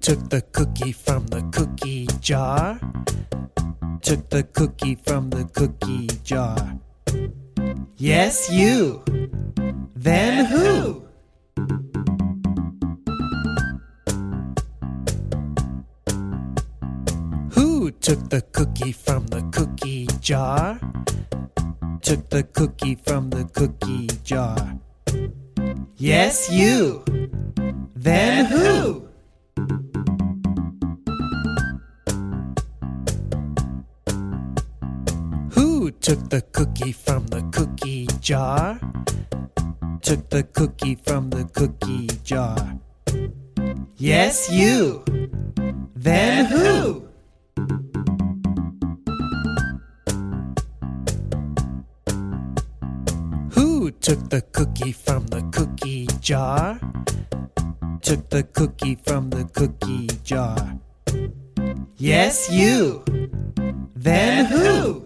took the cookie from the cookie jar? Took the cookie from the cookie jar. Yes, you. Then who? Who took the cookie from the cookie jar? Took the cookie from the cookie jar. Yes, you. Then who? Took the cookie from the cookie jar? Took the cookie from the cookie jar. Yes, you. Then who? Who took the cookie from the cookie jar? Took the cookie from the cookie jar. Yes, you. Then who?